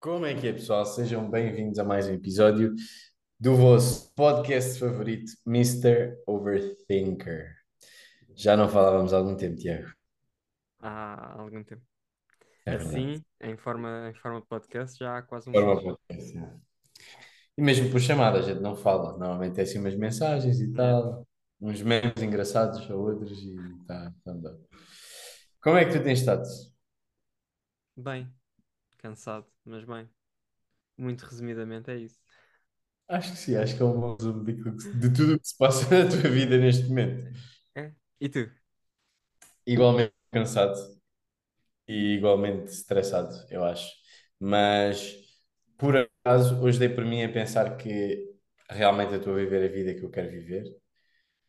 Como é que é, pessoal? Sejam bem-vindos a mais um episódio do vosso podcast favorito, Mr. Overthinker. Já não falávamos há algum tempo, Tiago. há algum tempo. É. Assim, em forma, em forma de podcast, já há quase um uma podcast, é. E mesmo por chamada, a gente não fala. Normalmente é assim umas mensagens e tal, uns memes engraçados ou outros e tá, tá bom. Como é que tu tens estado? Bem, cansado, mas bem. Muito resumidamente é isso. Acho que sim, acho que é um bom resumo se- de tudo o que se passa na tua vida neste momento. É. E tu? Igualmente cansado e igualmente estressado, eu acho. Mas por acaso, hoje dei por mim a pensar que realmente eu estou a viver a vida que eu quero viver.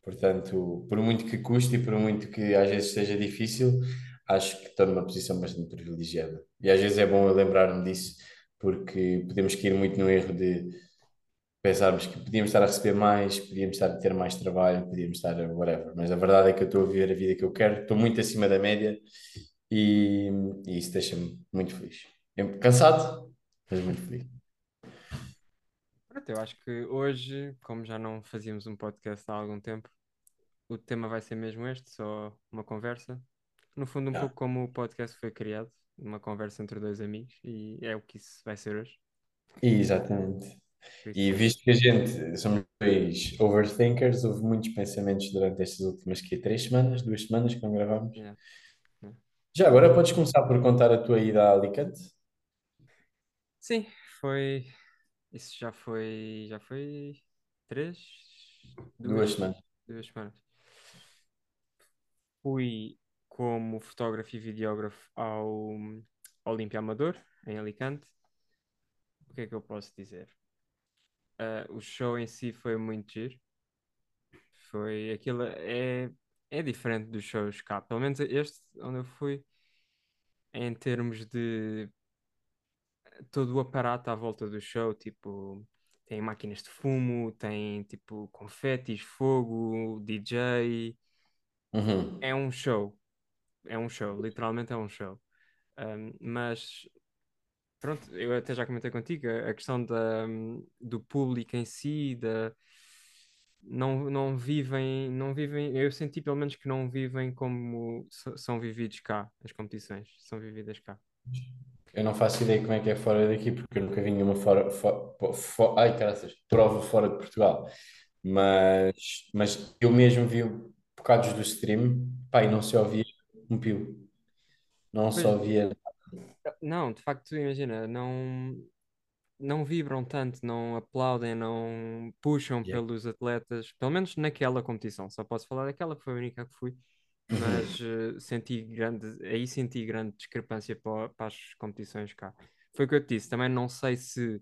Portanto, por muito que custe e por muito que às vezes seja difícil, acho que estou numa posição bastante privilegiada. E às vezes é bom eu lembrar-me disso, porque podemos cair muito no erro de pensarmos que podíamos estar a receber mais, podíamos estar a ter mais trabalho, podíamos estar a whatever. Mas a verdade é que eu estou a viver a vida que eu quero, estou muito acima da média e, e isso deixa-me muito feliz. Eu- Cansado, mas muito feliz. Eu acho que hoje, como já não fazíamos um podcast há algum tempo, o tema vai ser mesmo este, só uma conversa. No fundo, um Ah, pouco como o podcast foi criado, uma conversa entre dois amigos, e é o que isso vai ser hoje. exatamente. E visto que a gente somos dois overthinkers, houve muitos pensamentos durante estas últimas que, três semanas, duas semanas que não gravamos. yeah, yeah. Já agora podes começar por contar a tua ida a Alicante? Sim, foi. Isso já foi. Já foi. Três? Duas Duas? semanas. Duas semanas. Fui como fotógrafo e videógrafo ao Olimpia Amador, em Alicante. O que é que eu posso dizer? Ah, o show em si foi muito giro. Foi aquilo é, é diferente dos shows cá. Pelo menos este onde eu fui, em termos de todo o aparato à volta do show, tipo, tem máquinas de fumo, tem tipo confetis, fogo, DJ. Uhum. É um show. É um show, literalmente é um show. Um, mas pronto, eu até já comentei contigo a, questão da, do público em si, da, não, não vivem, não vivem, eu senti pelo menos que não vivem como são vividos cá, as competições, são vividas cá. Eu não faço ideia como é que é fora daqui, porque eu nunca vi nenhuma fora, fo- po- fo- ai, caraças, prova fora de Portugal. Mas, mas eu mesmo vi bocados do stream, pá, e não se ouvia um pio. Não Pois, ouvia. não, de facto, imagina, não, não vibram tanto, não aplaudem, não puxam Yeah. pelos atletas, pelo menos naquela competição, só posso falar daquela que foi a única que fui. mas Uhum. eh, senti grande, aí senti grande discrepância para, para as competições cá. Foi o que eu te disse, também não sei se,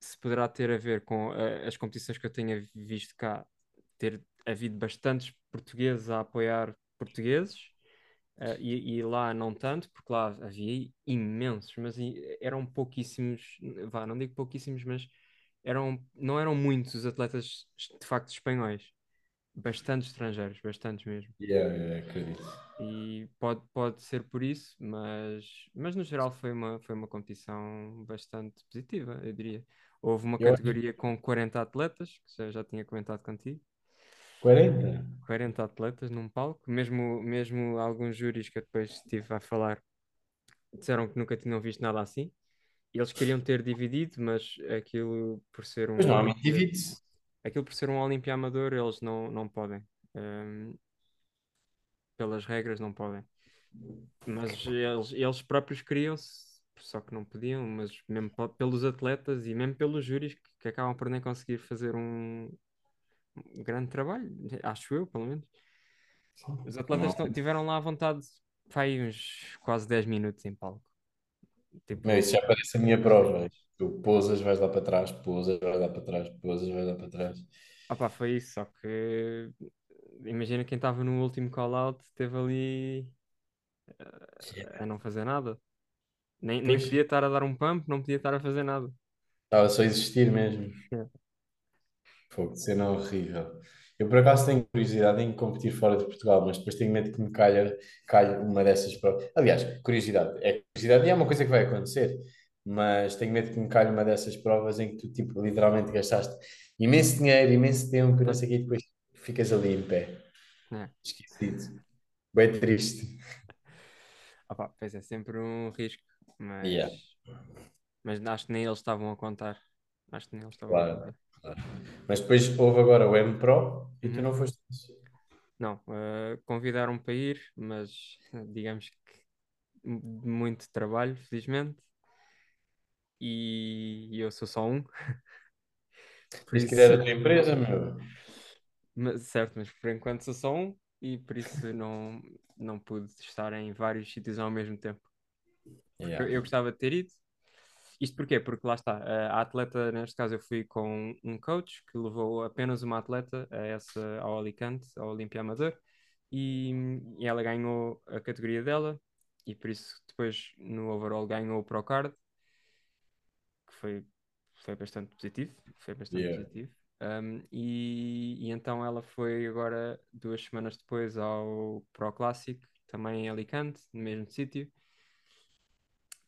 se poderá ter a ver com eh, as competições que eu tenha visto cá, ter havido bastantes portugueses a apoiar portugueses, eh, e, e lá não tanto, porque lá havia imensos, mas eram pouquíssimos, vá, não digo pouquíssimos, mas eram, não eram muitos os atletas de facto espanhóis. Bastantes estrangeiros, bastantes mesmo. Yeah, yeah, acredito. E pode, pode ser por isso, mas, mas no geral foi uma, foi uma competição bastante positiva, eu diria. Houve uma Eu acho categoria com 40 atletas, que já, já tinha comentado contigo, 40. 40 atletas num palco, mesmo, mesmo alguns júris que eu depois estive a falar disseram que nunca tinham visto nada assim. Eles queriam ter dividido, mas aquilo por ser Mas um normalmente divide-se. aquilo por ser um Olimpia amador, eles não, não podem. Hum, pelas regras não podem. Mas eles, eles próprios queriam-se, só que não podiam, mas mesmo pe- pelos atletas e mesmo pelos júris que, que acabam por nem conseguir fazer um um grande trabalho, acho eu, pelo menos. Os atletas tão- tiveram lá à vontade, vai uns quase 10 minutos em palco. Não, isso Tipo, já parece a minha prova. Tu pousas, vais lá para trás, pousas, vais lá para trás, pousas, vais lá para trás. opá, foi isso, só que imagina quem estava no último call-out teve ali a não fazer nada. Nem, nem Pois, podia estar a dar um pump, não podia estar a fazer nada. estava só a existir mesmo. Fogo, de cena horrível. Eu por acaso tenho curiosidade em competir fora de Portugal, mas depois tenho medo que me calhe, calhe uma dessas provas. Aliás, curiosidade, é curiosidade e é uma coisa que vai acontecer, mas tenho medo que me calhe uma dessas provas em que tu, tipo, literalmente gastaste imenso dinheiro, imenso tempo e não sei o quê, e depois ficas ali em pé, é. esquecido. Bem triste. Opa, pois é sempre um risco, mas, Yeah, mas acho que nem eles estavam a contar. Acho que nem eles estavam a claro, contar. Claro. Mas depois houve agora o M Pro e tu Uhum. não foste. Não, eh, convidaram-me para ir, mas digamos que muito trabalho, felizmente, e eu sou só um, por ir isso, a tua empresa, meu. mas- certo, mas por enquanto sou só um e por isso não, não pude estar em vários sítios ao mesmo tempo. Yeah. Eu, eu gostava de ter ido. Isto porquê? Porque lá está, a a atleta, neste caso eu fui com um coach que levou apenas uma atleta a essa, ao Alicante, ao Olimpia Amador, e, e ela ganhou a categoria dela, e por isso depois no overall ganhou o Procard, que foi, foi bastante positivo, foi bastante Yeah. positivo. Um, e, e então ela foi agora duas semanas depois ao Pro Clássico, também em Alicante, no mesmo sítio.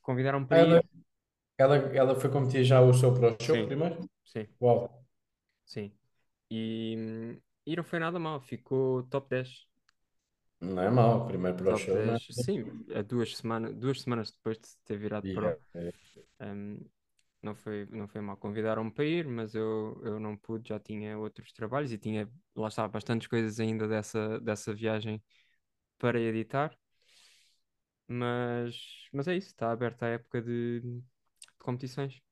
Convidaram-me para Ela, ir, ela, ela foi competir já o seu Pro Show sim, primeiro? sim. Uau. Sim. E, e não foi nada mal, ficou top 10. Não é mau, primeiro Pro Top Show, é? 10, sim, a duas, semana, duas semanas depois de ter virado Yeah. pro. Hum, não foi, não foi mal. Convidaram-me para ir, mas eu, eu não pude, já tinha outros trabalhos e tinha, lá está, bastantes coisas ainda dessa, dessa viagem para editar. Mas, mas é isso, está aberta a época de, de competições.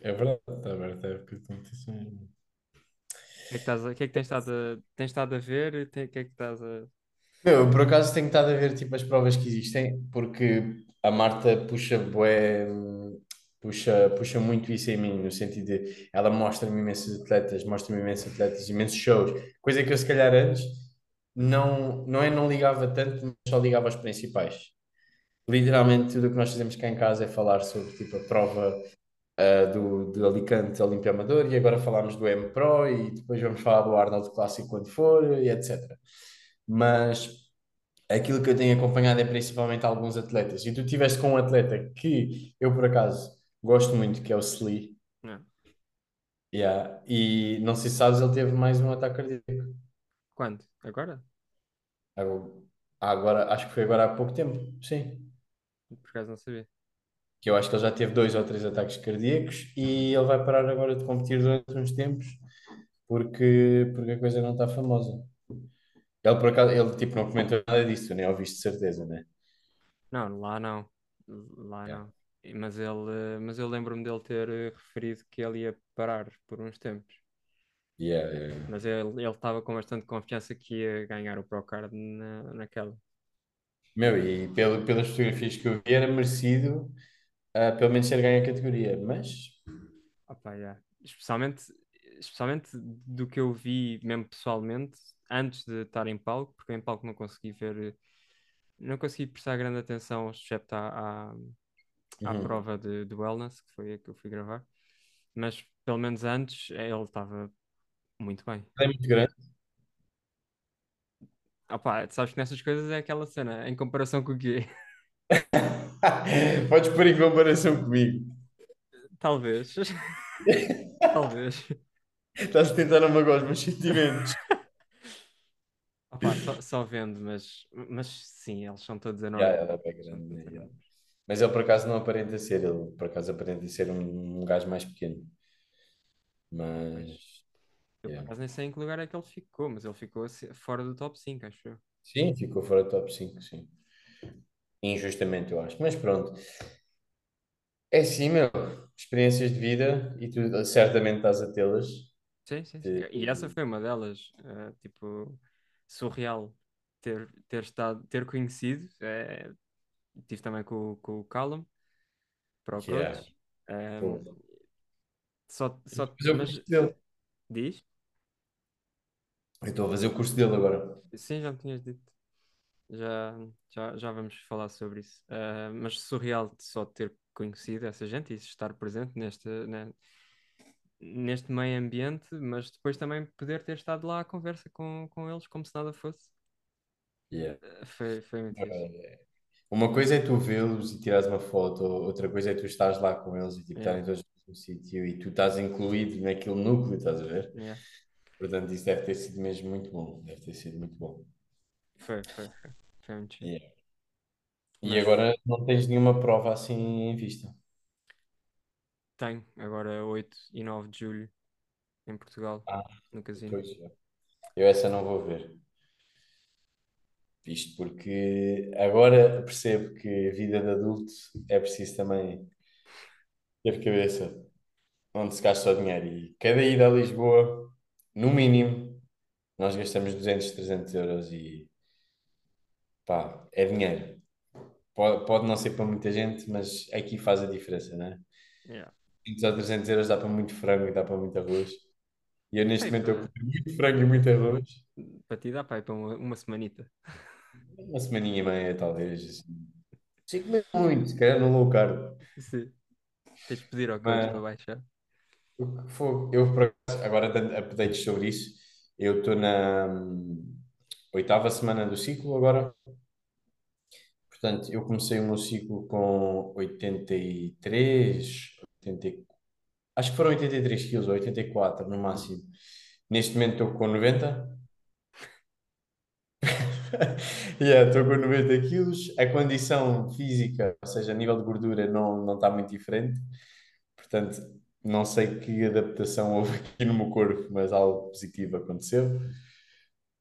É verdade, está aberto a época de competições. O que é que, estás a- que é que tens estado a, tens estado a ver? O que é que estás a. Eu por acaso tenho estado a ver tipo as provas que existem, porque a Marta puxa bué, puxa, puxa muito isso em mim, no sentido de ela mostra-me imensos atletas, mostra-me imensos atletas, imensos shows, coisa que eu se calhar antes não, não é não ligava tanto, mas só ligava aos principais. Literalmente tudo o que nós fazemos cá em casa é falar sobre tipo a prova ah, do, do Alicante Olimpia Amador e agora falámos do M Pro e depois vamos falar do Arnold Clássico quando for e etc. Mas aquilo que eu tenho acompanhado é principalmente alguns atletas. E tu estiveste com um atleta que eu por acaso gosto muito, que é o Slee. Não. Yeah. E não sei se sabes, ele teve mais um ataque cardíaco. Quando? Agora? Agora, agora- acho que foi agora há pouco tempo, sim. Por acaso não sabia. Que eu acho que ele já teve dois ou três ataques cardíacos e ele vai parar agora de competir durante uns tempos porque, porque a coisa não está famosa. Ele por acaso, ele tipo não comentou nada disso, nem ouviste de certeza, né? Não, lá não. Lá Yeah. não. Mas ele, mas eu lembro-me dele ter eh, referido que ele ia parar por uns tempos. Yeah, yeah, yeah. Mas ele ele estava com bastante confiança que ia ganhar o Procard na, naquela. Meu, e pelo, pelas fotografias que eu vi era merecido ah, pelo menos ter ganho a categoria, mas Opa, yeah. Especialmente, especialmente do que eu vi mesmo pessoalmente, antes de estar em palco, porque em palco não consegui ver, não consegui prestar grande atenção, excepto à, à, à Uhum. prova de, de wellness, que foi a que eu fui gravar. Mas pelo menos antes ele estava muito bem. é muito grande. Opa, sabes que nessas coisas é aquela cena, em comparação com o quê? Podes pôr em comparação comigo. Talvez. Talvez. Estás a tentar não magoar os meus sentimentos. Opa, só, só vendo, mas, mas sim, eles são todos Yeah, enormes. ela é grande, enormes. Mas ele por acaso não aparenta ser, ele por acaso aparenta ser um, um gajo mais pequeno. Mas Eu yeah. acaso nem sei em que lugar é que ele ficou, mas ele ficou fora do top 5, acho eu. sim, ficou fora do top 5, sim. Injustamente, eu acho. Mas pronto. É assim, meu. Experiências de vida e tu certamente estás a tê-las. Sim, sim, sim. De- E essa foi uma delas, eh, tipo, surreal ter, ter estado, ter conhecido. eh, tive também com, o- com o Callum, para o Yeah. coach. Eh, Pô. só, só, Mas mas diz? Eu estou a fazer o curso dele agora. Sim, já me tinhas dito. Já, já, já vamos falar sobre isso. Ah, mas surreal de só ter conhecido essa gente e estar presente neste, ne- neste meio ambiente, mas depois também poder ter estado lá à conversa com, com eles como se nada fosse. Yeah. Ah, Foi, foi muito. Eh, Uma coisa é tu vê-los e tirares uma foto, outra coisa é tu estás lá com eles e tipo, Yeah, estarem todos no sítio e tu estás incluído naquele núcleo, estás a ver? yeah. Portanto, isso deve ter sido mesmo muito bom. Deve ter sido muito bom. Foi, foi, foi. Foi muito chique. Yeah. E Mas agora não tens nenhuma prova assim em vista. tenho, agora 8 e 9 de julho, em Portugal, Ah, no casino. pois é. Eu essa não vou ver. Isto porque agora percebo que a vida de adulto é preciso também ter cabeça onde se gasta o dinheiro. E cada ida a Lisboa, no mínimo, nós gastamos 200, 300 euros e pá, é dinheiro. Pode, pode não ser para muita gente, mas aqui faz a diferença, não é? Yeah. 200 ou 300 euros dá para muito frango e dá para muito arroz. E eu neste Ei, momento eu como muito frango e muito arroz. para ti dá para ir para uma, uma semanita. Uma semaninha e meia, talvez. Assim. Sei comer muito, se calhar no low carb. Sim. Tens de pedir ao coach Mas para baixar. Eu, agora dando updates sobre isso, eu estou na hum, oitava semana do ciclo agora. Portanto, eu comecei o meu ciclo com 83, 80, e- acho que foram 83 quilos, ou 84 no máximo. Neste momento estou com 90. Yeah, estou com 90 quilos. A condição física, ou seja, a nível de gordura, não, não está muito diferente. Portanto, não sei que adaptação houve aqui no meu corpo, mas algo positivo aconteceu.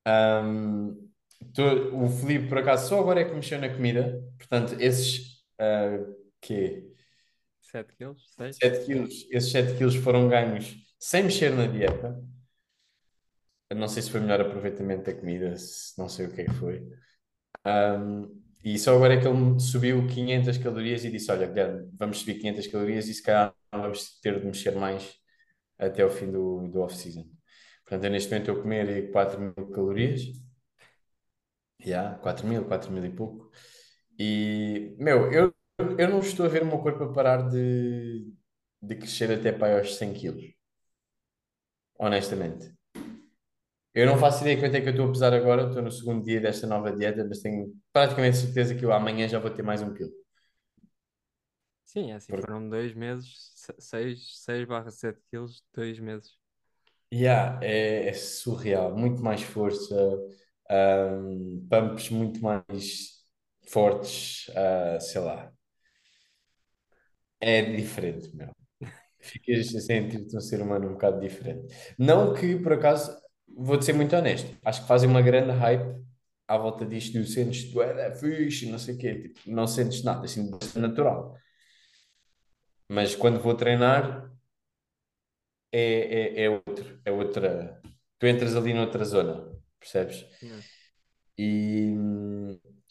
Ahm, tô- o Felipe, por acaso, só agora é que mexeu na comida. Portanto, esses ah, quê? 7 quilos? 6? 7 quilos, esses 7 quilos foram ganhos sem mexer na dieta. Eu não sei se foi melhor aproveitamento da comida, se não sei o que é que foi. Ahm, e só agora é que ele subiu 500 calorias e disse: Olha, Guilherme, vamos subir 500 calorias e se calhar vamos ter de mexer mais até o fim do, do off-season. Portanto, eu neste momento a comer 4 mil calorias. Já, 4 mil, 4 mil e pouco. E, meu, eu, eu não estou a ver o meu corpo a parar de, de crescer até para aos 100 quilos. Honestamente. Eu não faço ideia quanto é que eu estou a pesar agora, estou no segundo dia desta nova dieta, mas tenho praticamente certeza que eu amanhã já vou ter mais um quilo. Sim, é assim, Porque, foram 2 meses, 6, 6 barra 7 quilos, 2 meses. yeah, é, é surreal, muito mais força, ahm, pumps muito mais fortes, ah, sei lá, é diferente, meu. Ficas a sentir-te um ser humano um bocado diferente. Não que, por acaso, vou-te ser muito honesto, acho que fazem uma grande hype à volta disto, e o sentes, tu é fixe, não sei o quê, tipo, não sentes nada, assim, natural. Mas quando vou treinar é, é, é outro, é outra. Tu entras ali noutra zona, percebes? Yeah. E,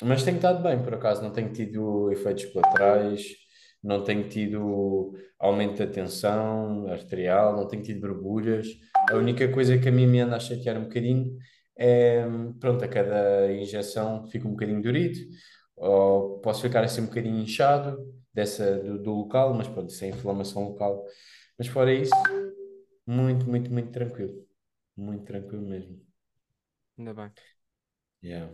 mas tenho estado bem, por acaso, não tenho tido efeitos colaterais, não tenho tido aumento da tensão arterial, não tenho tido borbulhas. A única coisa que a mim me anda a chatear um bocadinho é, pronto, a cada injeção fica um bocadinho dorido, ou posso ficar assim um bocadinho inchado dessa, do, do local, mas pronto, sem inflamação local. Mas fora isso, muito, muito, muito tranquilo. Muito tranquilo mesmo. Ainda bem. Yeah.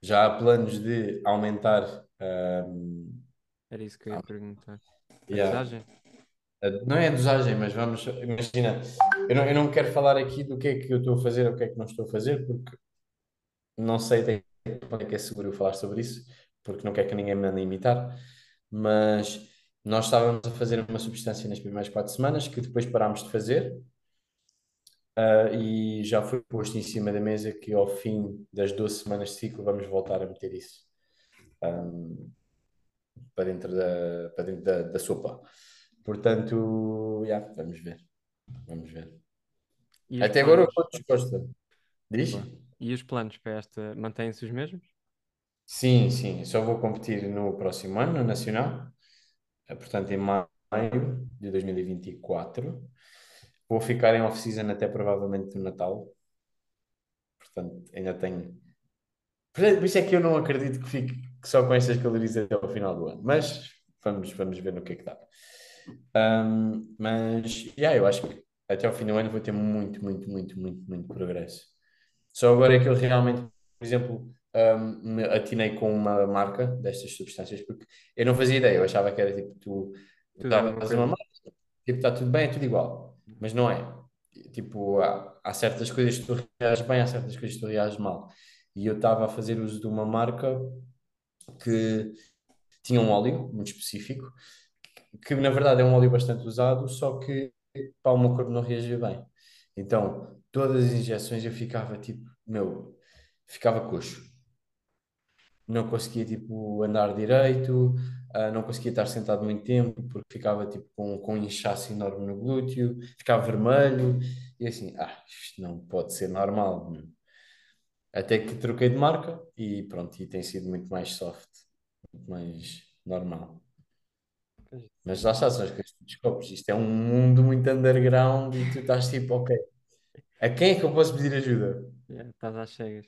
Já há planos de aumentar, ahm, Era isso que eu ia perguntar. A yeah, dosagem? a- não é a dosagem, mas vamos, imagina, eu não, eu não quero falar aqui do que é que eu estou a fazer ou o que é que não estou a fazer, porque não sei até quando é que é seguro eu falar sobre isso, porque não quero que ninguém me ande a imitar, mas nós estávamos a fazer uma substância nas primeiras quatro semanas que depois parámos de fazer, ah, e já foi posto em cima da mesa que ao fim das 12 semanas de ciclo vamos voltar a meter isso. ahm, para dentro da, para dentro da, da sopa. Portanto, yeah, vamos ver. Vamos ver. E Até agora eu estou disposto. Diz? E os planos para esta mantêm-se os mesmos? Sim, sim. Só vou competir no próximo ano, no Nacional. Eh, Portanto, em maio de 2024. Vou ficar em off-season até provavelmente no Natal. Portanto, ainda tenho. Por isso é que eu não acredito que fique só com estas calorias até ao final do ano. Mas vamos, vamos ver no que é que dá. Ahm, mas, yeah, eu acho que até ao fim do ano vou ter muito, muito, muito, muito, muito progresso. Só agora é que eu realmente, por exemplo, hum, me atinei com uma marca destas substâncias, porque eu não fazia ideia, eu achava que era tipo, tu davas uma marca, tipo, está tudo bem, é tudo igual, mas não é. Tipo, há, há certas coisas que tu reages bem, há certas coisas que tu reages mal. E eu estava a fazer uso de uma marca que tinha um óleo muito específico, que na verdade é um óleo bastante usado, só que para o meu corpo não reagia bem. Então, todas as injeções eu ficava tipo, meu, ficava coxo. Não conseguia tipo andar direito, ah, não conseguia estar sentado muito tempo porque ficava tipo com, com um inchaço enorme no glúteo, ficava vermelho e assim, ah, isto não pode ser normal. meu. Até que troquei de marca e pronto, e tem sido muito mais soft, muito mais normal. Mas lá está, são as coisas que tu descobres. Isto é um mundo muito underground e tu estás tipo, ok, a quem é que eu posso pedir ajuda? yeah, estás às cegas.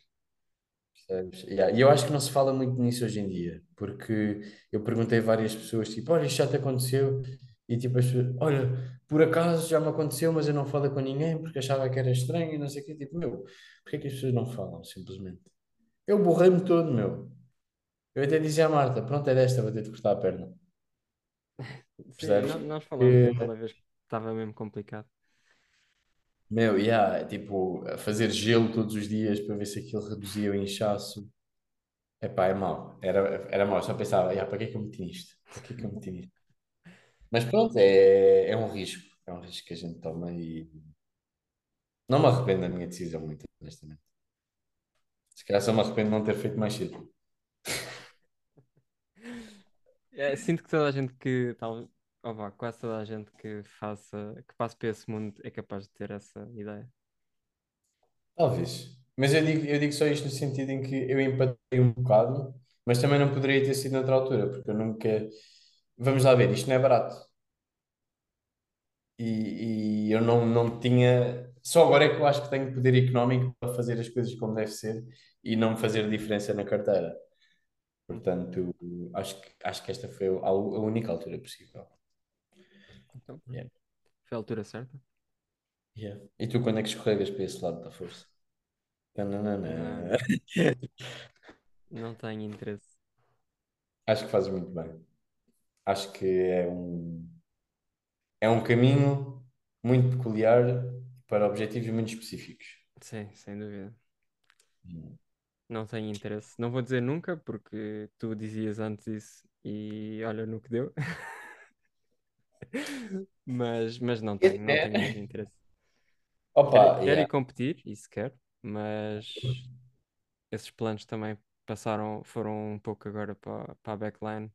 Percebes? Yeah, E eu acho que não se fala muito nisso hoje em dia, porque eu perguntei a várias pessoas, tipo, olha, isto já te aconteceu? E tipo, as pessoas, olha, por acaso já me aconteceu, mas eu não falo com ninguém porque achava que era estranho e não sei o quê. Tipo, meu, porquê é que as pessoas não falam, simplesmente? Eu borrei-me todo, meu. Eu até dizia à Marta, pronto, é desta, vou ter de cortar a perna. Percebes? nó- nós falámos Que, daquela vez que estava mesmo complicado. meu, yeah, é tipo, fazer gelo todos os dias para ver se aquilo reduzia o inchaço. Epá, é mau. Era, era mau. Eu só pensava, "Ya, para que é que eu meti nisto? Para que é que eu meti nisto? Mas pronto, é, é um risco. É um risco que a gente toma e não me arrependo da minha decisão, muito honestamente. Se calhar só me arrependo de não ter feito mais cedo. É, sinto que toda a gente que tal, oh vá, quase toda a gente que faça, que passe por esse mundo é capaz de ter essa ideia. Talvez. Mas eu digo, eu digo só isto no sentido em que eu empatei um bocado, mas também não poderia ter sido noutra altura, porque eu nunca. Vamos lá ver, isto não é barato. E, e eu não, não tinha. Só agora é que eu acho que tenho poder económico para fazer as coisas como deve ser e não fazer diferença na carteira. Portanto, acho que, acho que esta foi a, única altura possível. Então. Yeah. foi a altura certa? Yeah. E tu quando é que escorregas para esse lado da força? Tananana. Não tenho interesse. Acho que fazes muito bem. Acho que é um, é um caminho muito peculiar para objetivos muito específicos. Sim, sem dúvida. Hum. Não tenho interesse. Não vou dizer nunca, porque tu dizias antes isso e olha no que deu. Mas, mas não tenho, não tenho É. mesmo interesse. Opa, Quero, yeah. ir competir, isso quero, mas esses planos também passaram, foram um pouco agora para, para a backline,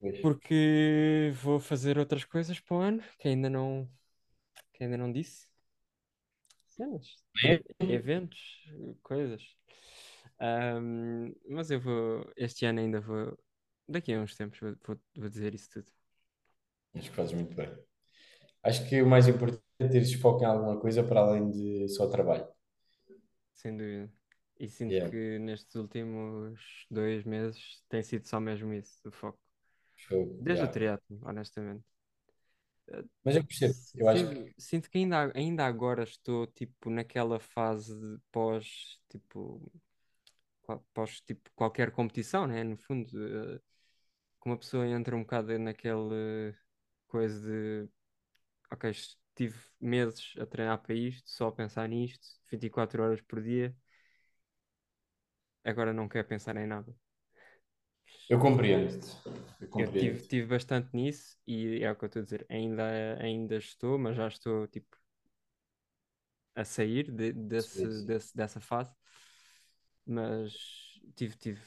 Pois. porque vou fazer outras coisas para o ano que ainda não, que ainda não disse. Cenas, eventos, coisas. Ahm, mas eu vou, este ano ainda vou, daqui a uns tempos vou, vou, vou dizer isso tudo. Acho que fazes muito bem. Acho que o mais importante é teres foco em alguma coisa para além de só trabalho. Sem dúvida. E sinto Yeah. que nestes últimos dois meses tem sido só mesmo isso, o foco. Fogo, Desde o yeah. triatlo, honestamente. Mas eu percebo, eu acho que Sinto, sinto que ainda, ainda agora estou tipo naquela fase de pós tipo pós tipo qualquer competição, né? No fundo, eh, que uma pessoa entra um bocado naquele coisa de ok, estive meses a treinar para isto, só a pensar nisto, 24 horas por dia, agora não quero pensar em nada. Eu compreendo-te. Eu Eu tive, compreendo. tive bastante nisso e é o que eu estou a dizer. Ainda, ainda estou, mas já estou tipo a sair de- desse, Sim. desse- dessa fase. Mas tive, tive,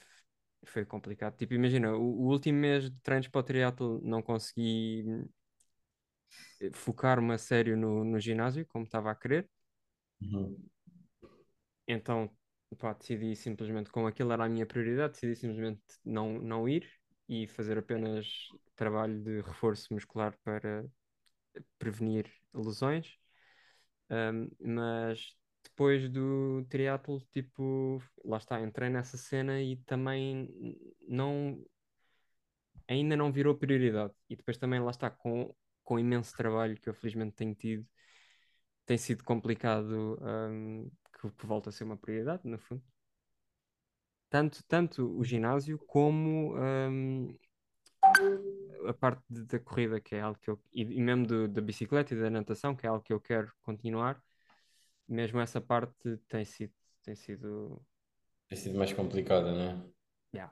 foi complicado. Tipo, imagina, o, o último mês de treinos para o triatlo não consegui eh, focar-me a sério no, no ginásio como estava a querer. Uhum. Então, pá, decidi simplesmente, como aquilo era a minha prioridade, decidi simplesmente não, não ir e fazer apenas trabalho de reforço muscular para prevenir lesões. Um, mas depois do triatlo, tipo, lá está, entrei nessa cena e também não, ainda não virou prioridade. E depois também lá está, com, com imenso trabalho que eu felizmente tenho tido, tem sido complicado, um, que, que volte a ser uma prioridade, no fundo. tanto, tanto o ginásio como hum, a parte de- da corrida, que é algo que eu. E, e mesmo do- da bicicleta e da natação, que é algo que eu quero continuar. Mesmo essa parte tem sido. Tem sido. Tem sido mais complicada, não é? yeah.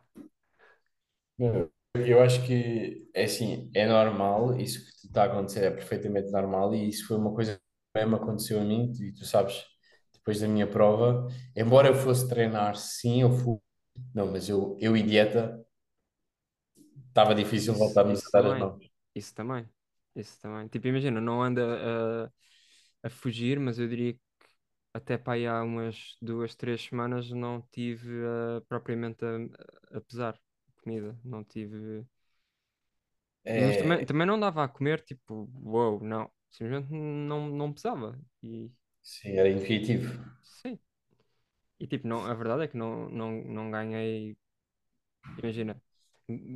Eu acho que é assim, é normal, isso que está a acontecer é perfeitamente normal e isso foi uma coisa que mesmo aconteceu a mim e tu sabes, depois da minha prova, embora eu fosse treinar, sim, eu fui, não, mas eu, eu e dieta, estava difícil voltarmos a dar as mãos. Isso também. Isso também. Tipo, imagina, não anda a, a fugir, mas eu diria que até para aí há umas duas, três semanas não tive ah, propriamente a, a pesar comida. Não tive. Mas também, É, também não dava a comer, tipo, uou, não. Simplesmente não, não pesava. E sim, era intuitivo. sim. E tipo, não, a verdade é que não, não, não ganhei. Imagina,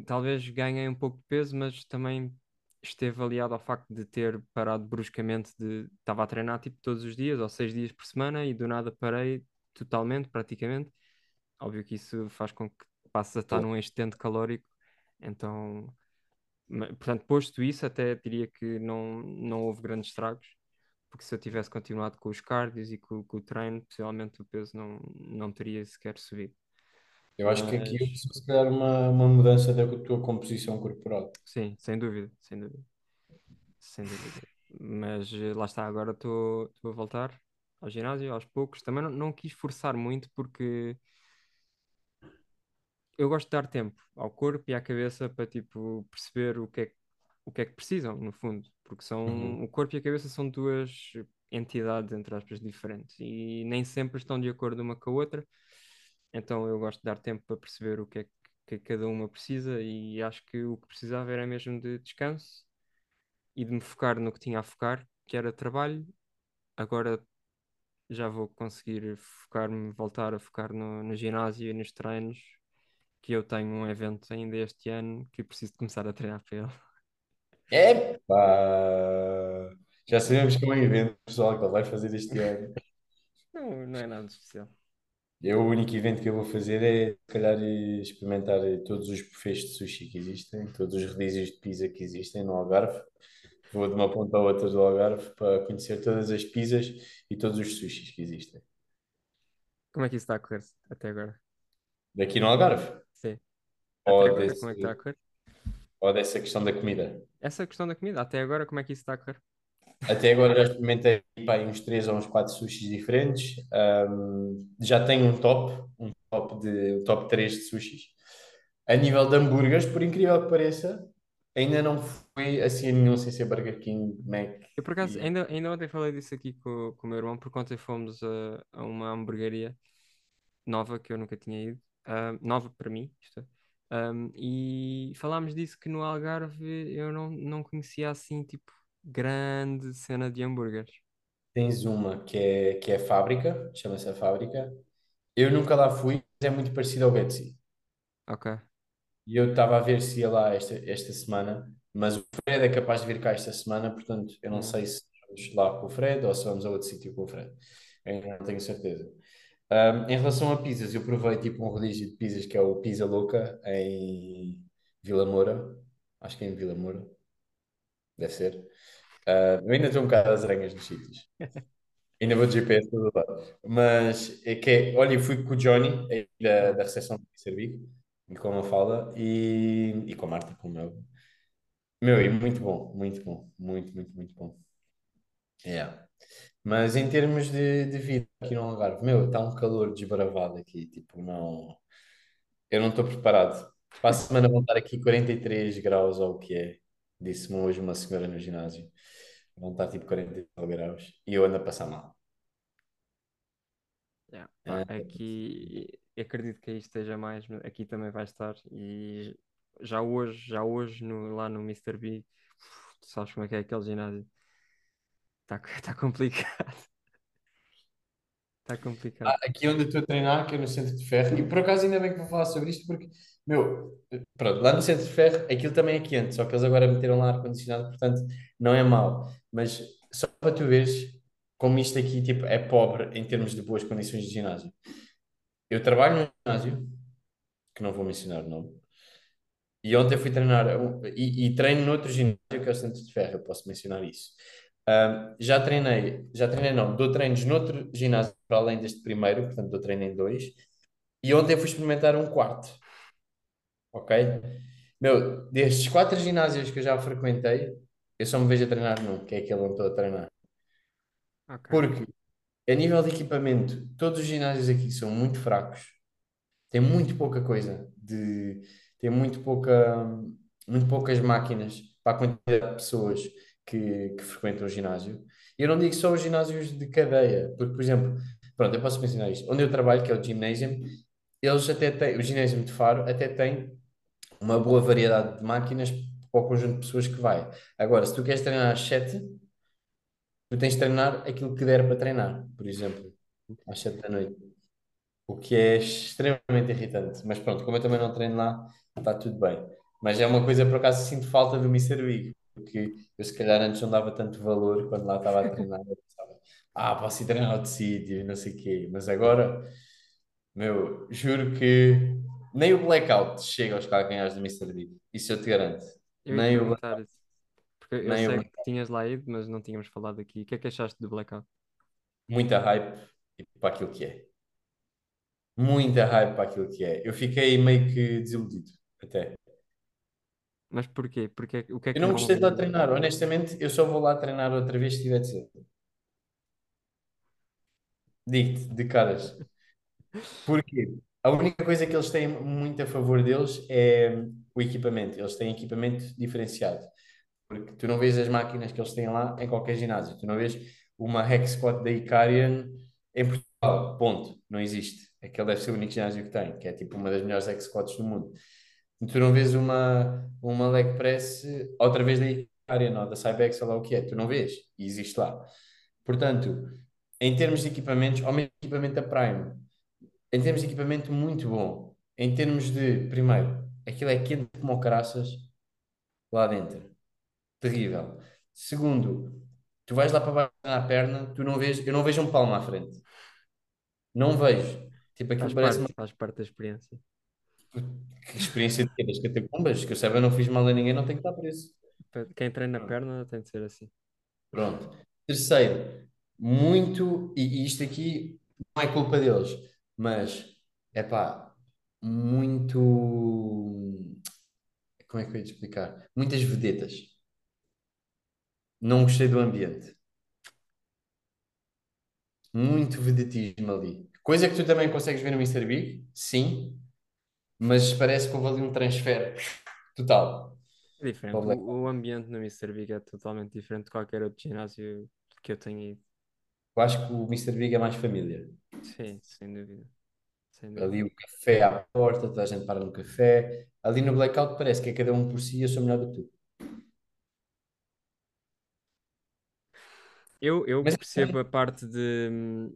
talvez ganhei um pouco de peso, mas também esteve aliado ao facto de ter parado bruscamente de. Estava a treinar tipo todos os dias, ou seis dias por semana, e do nada parei totalmente, praticamente. Óbvio que isso faz com que passes a estar num excedente calórico. Então, portanto, posto isso, até diria que não, não houve grandes estragos. Porque se eu tivesse continuado com os cardios e com, com o treino, possivelmente o peso não, não teria sequer subido. Eu acho que aqui Mas houve se calhar uma, uma mudança da tua composição corporal. sim, sem dúvida, sem dúvida, sem dúvida. Mas eh, lá está, agora estou estou a voltar ao ginásio aos poucos. Também não, não quis forçar muito porque eu gosto de dar tempo ao corpo e à cabeça para tipo perceber o que é, que- o que é que precisam, no fundo, porque são Uhum. o corpo e a cabeça são duas entidades, entre aspas, diferentes e nem sempre estão de acordo uma com a outra. Então eu gosto de dar tempo para perceber o que é que, que cada uma precisa e acho que o que precisava era mesmo de descanso e de me focar no que tinha a focar, que era trabalho. Agora já vou conseguir focar-me, voltar a focar no, no ginásio e nos treinos, que eu tenho um evento ainda este ano que preciso de começar a treinar para ele. Epá! Já sabemos que é um evento, pessoal, que ele vai fazer este ano. Não, não é nada especial. Eu, o único evento que eu vou fazer é, se calhar, experimentar todos os buffets de sushi que existem, todos os rodízios de pizza que existem no Algarve. Vou de uma ponta a outra do Algarve para conhecer todas as pizzas e todos os sushis que existem. Como é que isso está a correr até agora? Daqui no Algarve? Sim. Até Ou, agora, como é que está a correr? Ou dessa questão da comida? Essa questão da comida, até agora, como é que isso está a correr? Até agora já experimentei pá, aí uns três ou uns quatro sushis diferentes. Ahm, já tenho um top, um top de um top 3 de sushis. A nível de hambúrgueres, por incrível que pareça, ainda não fui assim a nenhum sem ser Burger King, Mac Eu, por acaso, e ainda, ainda ontem falei disso aqui com, com o meu irmão, porque ontem fomos a, a uma hamburgueria nova que eu nunca tinha ido, ah, nova para mim, isto é. Ahm, e falámos disso que no Algarve eu não, não conhecia assim, tipo, grande cena de hambúrgueres. tens uma que é, que é a Fábrica, chama-se a Fábrica. Eu nunca lá fui, mas é muito parecido ao Betsy. Ok. E eu estava a ver se ia lá esta, esta semana, mas o Fred é capaz de vir cá esta semana, portanto, eu não Yeah. sei se vamos lá com o Fred ou se vamos a outro sítio com o Fred. Ainda não tenho certeza. Um, em relação a pizzas, eu provei tipo um rodízio de pizzas que é o Pizza Louca em Vila Moura. Acho que é em Vila Moura, deve ser. Uh, eu ainda estou um bocado às aranhas nos sítios. Ainda vou de GPS todo lado. Mas é que é, olha, eu fui com o Johnny aí da, da recepção de Servigo e com a Mafalda e, e com a Marta, como é óbvio. Meu, e muito bom, muito bom, muito, muito, muito bom. Yeah. Mas em termos de, de vida aqui no Algarve, meu, está um calor desbravado aqui, tipo, não, eu não estou preparado. Para a semana vão estar aqui 43 graus ou o que é, disse-me hoje uma senhora no ginásio. Vão estar tipo 49 graus e eu ando a passar mal. Yeah. Ah, aqui acredito que aí esteja mais, aqui também vai estar. E já hoje, já hoje no, lá no Mr. B, tu sabes como é que é aquele ginásio? Está tá complicado. Está complicado. Aqui onde eu estou a treinar, que é no Centro de Ferro, e por acaso ainda bem que vou falar sobre isto, porque, meu, pronto, lá no Centro de Ferro aquilo também é quente, só que eles agora meteram lá ar-condicionado, portanto não é mau. Mas só para tu veres como isto aqui tipo, é pobre em termos de boas condições de ginásio. Eu trabalho no ginásio, que não vou mencionar o nome. E ontem fui treinar, e, e treino noutro ginásio que é o Santos de Ferro, eu posso mencionar isso. Ahm, já treinei, já treinei não, dou treinos noutro ginásio para além deste primeiro, portanto dou treino em dois. E ontem fui experimentar um quarto, ok? Meu, destes quatro ginásios que eu já frequentei, eu só me vejo a treinar num, que é aquele onde estou a treinar. Ok. Porque, a nível de equipamento, todos os ginásios aqui são muito fracos. Tem muito pouca coisa. De, tem muito pouca, muito poucas máquinas para a quantidade de pessoas que, que frequentam o ginásio. E eu não digo só os ginásios de cadeia, porque, por exemplo, pronto, eu posso mencionar isto. Onde eu trabalho, que é o Gymnasium, eles até têm, o ginásio de Faro até tem uma boa variedade de máquinas para o conjunto de pessoas que vai. Agora, se tu queres treinar às 7, tu tens de treinar aquilo que der para treinar, por exemplo, às 7 da noite. O que é extremamente irritante. Mas pronto, como eu também não treino lá, está tudo bem. Mas é uma coisa, por acaso, sinto falta do Mr. Big, porque eu se calhar antes não dava tanto valor quando lá estava a treinar. Eu pensava, ah, posso ir treinar outro sítio, e não sei o quê. Mas agora, meu, juro que nem o blackout chega aos calcanhares do Mr. Big. Isso eu te garanto. Eu Nem o blackout. Porque eu Nem sei que tinhas lá ido, mas não tínhamos falado aqui. O que é que achaste do Blackout? Muita hype para aquilo que é. Muita hype para aquilo que é. Eu fiquei meio que desiludido, até. Mas porquê? Porque, o que é Eu que não gostei de lá treinar, honestamente, eu só vou lá treinar outra vez se tiver de ser. Digo-te, de caras. Porquê? A única coisa que eles têm muito a favor deles é o equipamento. Eles têm equipamento diferenciado. Porque tu não vês as máquinas que eles têm lá em qualquer ginásio. Tu não vês uma Hack Squat da Icarian em Portugal. Ponto. Não existe. Aquele deve ser o único ginásio que tem, que é tipo uma das melhores Hack Squats do mundo. Tu não vês uma, uma leg press outra vez da Icarian ou da Cybex, ou lá o que é. Tu não vês. E existe lá. Portanto, em termos de equipamentos, ao mesmo equipamento da Prime, em termos de equipamento, muito bom. Em termos de, primeiro, aquilo é quente como caraças lá dentro. Terrível. Segundo, tu vais lá para baixo na perna, tu não vês, eu não vejo um palmo à frente. Não vejo. Tipo, aquilo Faz parece parte, uma faz parte da experiência. Que experiência de quê? Das catacumbas, que eu saiba, eu não fiz mal a ninguém, não tem que estar preso. Quem treina a perna tem de ser assim. Pronto. Terceiro, muito, e e isto aqui não é culpa deles, mas é pá, muito. Como é que eu ia te explicar? Muitas vedetas. Não gostei do ambiente. Muito vedetismo ali. Coisa que tu também consegues ver no Mr. Big, sim, mas parece que houve ali um transfer total. É diferente. O. O, ambiente no Mr. Big é totalmente diferente de qualquer outro ginásio que eu tenha ido. Eu acho que o Mr. Big é mais família. Sim, sem dúvida. Sem Ali dúvida. o café à porta, toda a gente para no café. Ali no Blackout parece que é cada um por si e eu sou melhor do que tu. Eu, eu Mas percebo a parte de hum,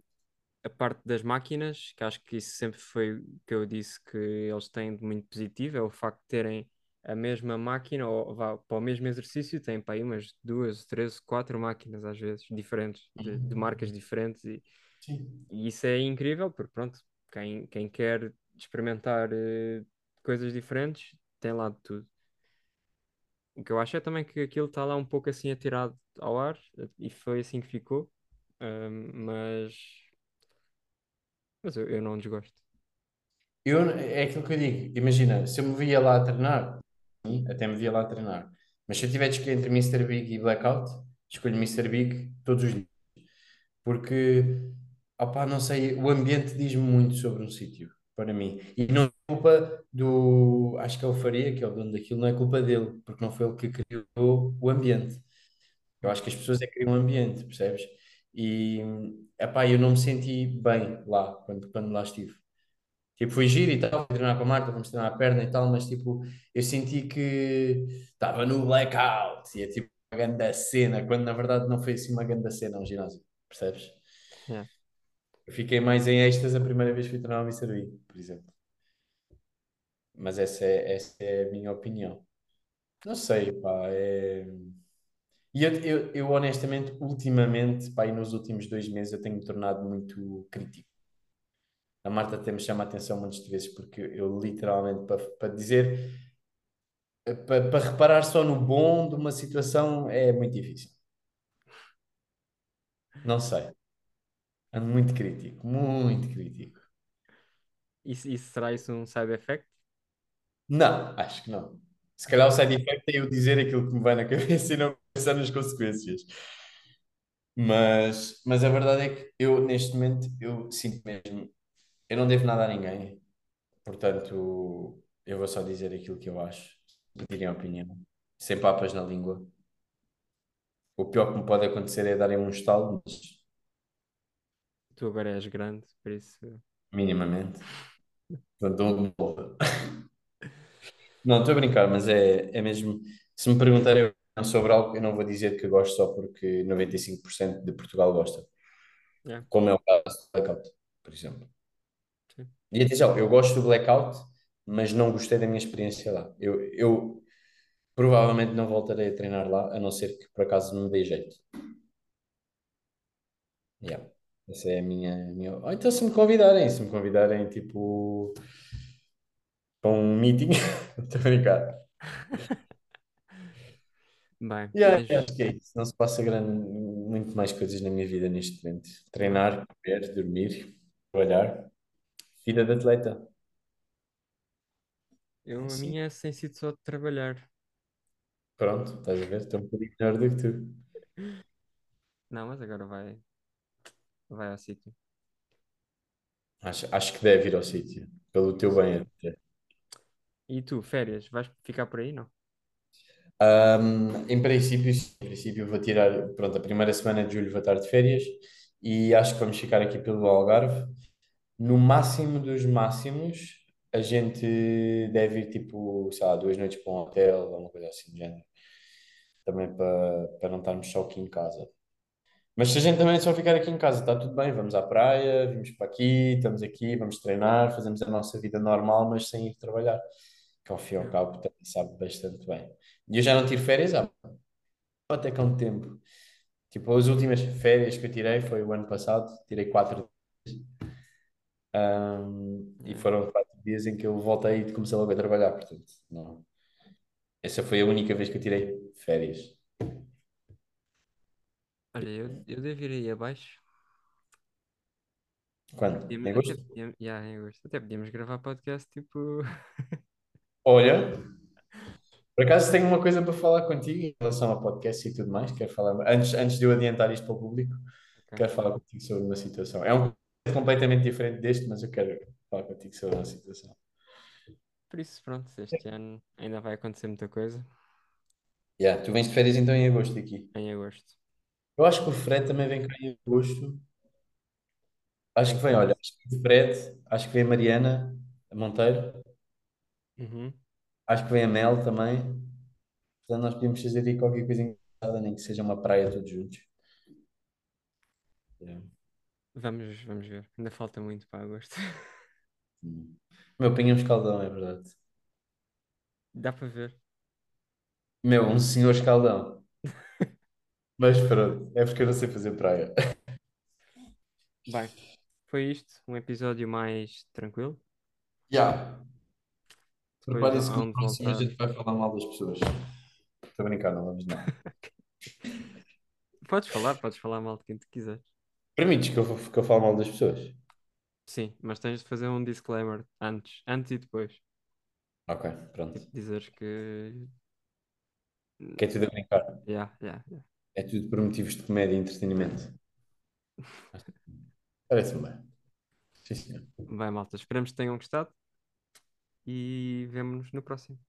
a parte das máquinas, que acho que isso sempre foi o que eu disse que eles têm de muito positivo, é o facto de terem a mesma máquina, ou vá, para o mesmo exercício, têm para aí umas duas, três, quatro máquinas às vezes, diferentes, de, de marcas diferentes, e, e isso é incrível, porque pronto, quem, quem quer experimentar eh, coisas diferentes, tem lá de tudo. O que eu acho é também que aquilo está lá um pouco assim atirado ao ar, e foi assim que ficou, Ahm, mas, mas eu, eu não desgosto. Eu, é aquilo que eu digo. Imagina, se eu me via lá a treinar, até me via lá a treinar. Mas se eu tiver de escolher entre Mr. Big e Blackout, escolho Mr. Big todos os dias. Porque, opá, não sei, o ambiente diz-me muito sobre um sítio, para mim. E não é culpa do, acho que é o Faria, que é o dono daquilo, não é culpa dele, porque não foi ele que criou o ambiente. Eu acho que as pessoas é que criam um ambiente, percebes? E, epá, eu não me senti bem lá, quando, quando lá estive. Tipo, fui giro e tal, fui treinar com a Marta, fomos treinar a perna e tal, mas tipo, eu senti que estava no blackout e é tipo uma grande cena, quando na verdade não foi assim uma grande cena um ginásio, percebes? Yeah. Eu fiquei mais em êxtase a primeira vez que fui treinar ao Mr. Big, por exemplo. Mas essa é, essa é a minha opinião. Não sei, pá, é... E eu, eu, eu honestamente, ultimamente, pá, e nos últimos dois meses eu tenho me tornado muito crítico. A Marta até me chama a atenção muitas vezes porque eu literalmente, para, para dizer, para, para reparar só no bom de uma situação é muito difícil. Não sei. Ando muito crítico, muito crítico. Isso, isso será isso um side effect? Não, acho que não. Se calhar o side effect é eu dizer aquilo que me vai na cabeça e não pensar nas consequências. Mas, mas a verdade é que eu, neste momento, eu sinto mesmo, eu não devo nada a ninguém. Portanto, eu vou só dizer aquilo que eu acho, pedirem a opinião, sem papas na língua. O pior que me pode acontecer é darem um estalo, mas Tu agora és grande, por isso. minimamente. Portanto, dou-me. Não, estou a brincar, mas é, é mesmo. Se me perguntarem sobre algo, eu não vou dizer que gosto só porque 95% de Portugal gosta, Yeah, como é o caso do Blackout, por exemplo. sim. E atenção, eu gosto do Blackout, mas não gostei da minha experiência lá. Eu, eu provavelmente não voltarei a treinar lá, a não ser que por acaso me dê jeito. Yeah. Essa é a minha, minha... Ou então se me convidarem, se me convidarem tipo para um meeting, estou a brincar. Bem, Yeah, tens- acho que é isso. Não se passa grande, muito mais coisas na minha vida neste momento. Treinar, comer, dormir, trabalhar. Vida de atleta. eu, a Assim. minha tem sido só de trabalhar. Pronto, estás a ver? Estou um bocadinho melhor do que tu. Não, mas agora vai, vai ao sítio. Acho, acho que deve ir ao sítio. Pelo teu bem até. E tu, férias, vais ficar por aí, não? Ahm, em princípio, em princípio vou tirar, pronto, a primeira semana de julho vou estar de férias e acho que vamos ficar aqui pelo Algarve. No máximo dos máximos, a gente deve ir tipo, sei lá, duas noites para um hotel ou uma coisa assim do género. Também para, para não estarmos só aqui em casa. Mas se a gente também só ficar aqui em casa, está tudo bem, vamos à praia, vimos para aqui, estamos aqui, vamos treinar, fazemos a nossa vida normal, mas sem ir trabalhar. Que ao fim e ao cabo também sabe bastante bem. E eu já não tiro férias há até quanto tempo? Tipo, as últimas férias que eu tirei foi o ano passado, tirei quatro dias. Ahm, e foram quatro dias em que eu voltei e comecei logo a trabalhar, portanto, não. Essa foi a única vez que eu tirei férias. Olha, eu, eu devo ir aí abaixo. Quando? Podíamos- Em até agosto? podíamos, yeah, em agosto. Até podíamos gravar podcast tipo. Olha, por acaso tenho uma coisa para falar contigo em relação ao podcast e tudo mais. Quero falar, antes, antes de eu adiantar isto para o público, quero falar contigo sobre uma situação. É um completamente diferente deste, mas eu quero falar contigo sobre uma situação. Por isso, pronto, este ano ainda vai acontecer muita coisa Yeah, tu vens de férias então em agosto aqui. em agosto. Eu acho que o Fred também vem cá em agosto. Acho que vem, olha, acho que vem o Fred, acho que vem a Mariana Monteiro, Uhum. acho que vem a Mel também. Portanto, nós podíamos fazer aí qualquer coisa engraçada, nem que seja uma praia todos juntos. Yeah. Vamos, vamos ver. Ainda falta muito para agosto. Hum. Meu, apanhei um escaldão, é verdade. Dá para ver. Meu, um senhor escaldão. Mas pronto, é porque eu não sei fazer praia. Bem, foi isto. Um episódio mais tranquilo. Yeah. Depois Preparem-se que no próximo a gente vai falar mal das pessoas. Estou a brincar, não vamos não. Podes falar, podes falar mal de quem tu quiseres. Permites que eu, que eu fale mal das pessoas? Sim, mas tens de fazer um disclaimer antes, antes e depois. Ok, pronto. Tipo, dizeres que. Que é tudo a brincar. Yeah, yeah, yeah. É tudo por motivos de comédia e entretenimento. Parece-me bem. Sim, senhor. Bem, malta, esperamos que tenham gostado e vemo-nos no próximo.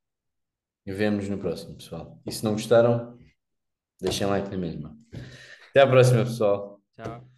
E vemo-nos no próximo, pessoal. E se não gostaram, deixem like na mesma. Até à próxima, pessoal. Tchau.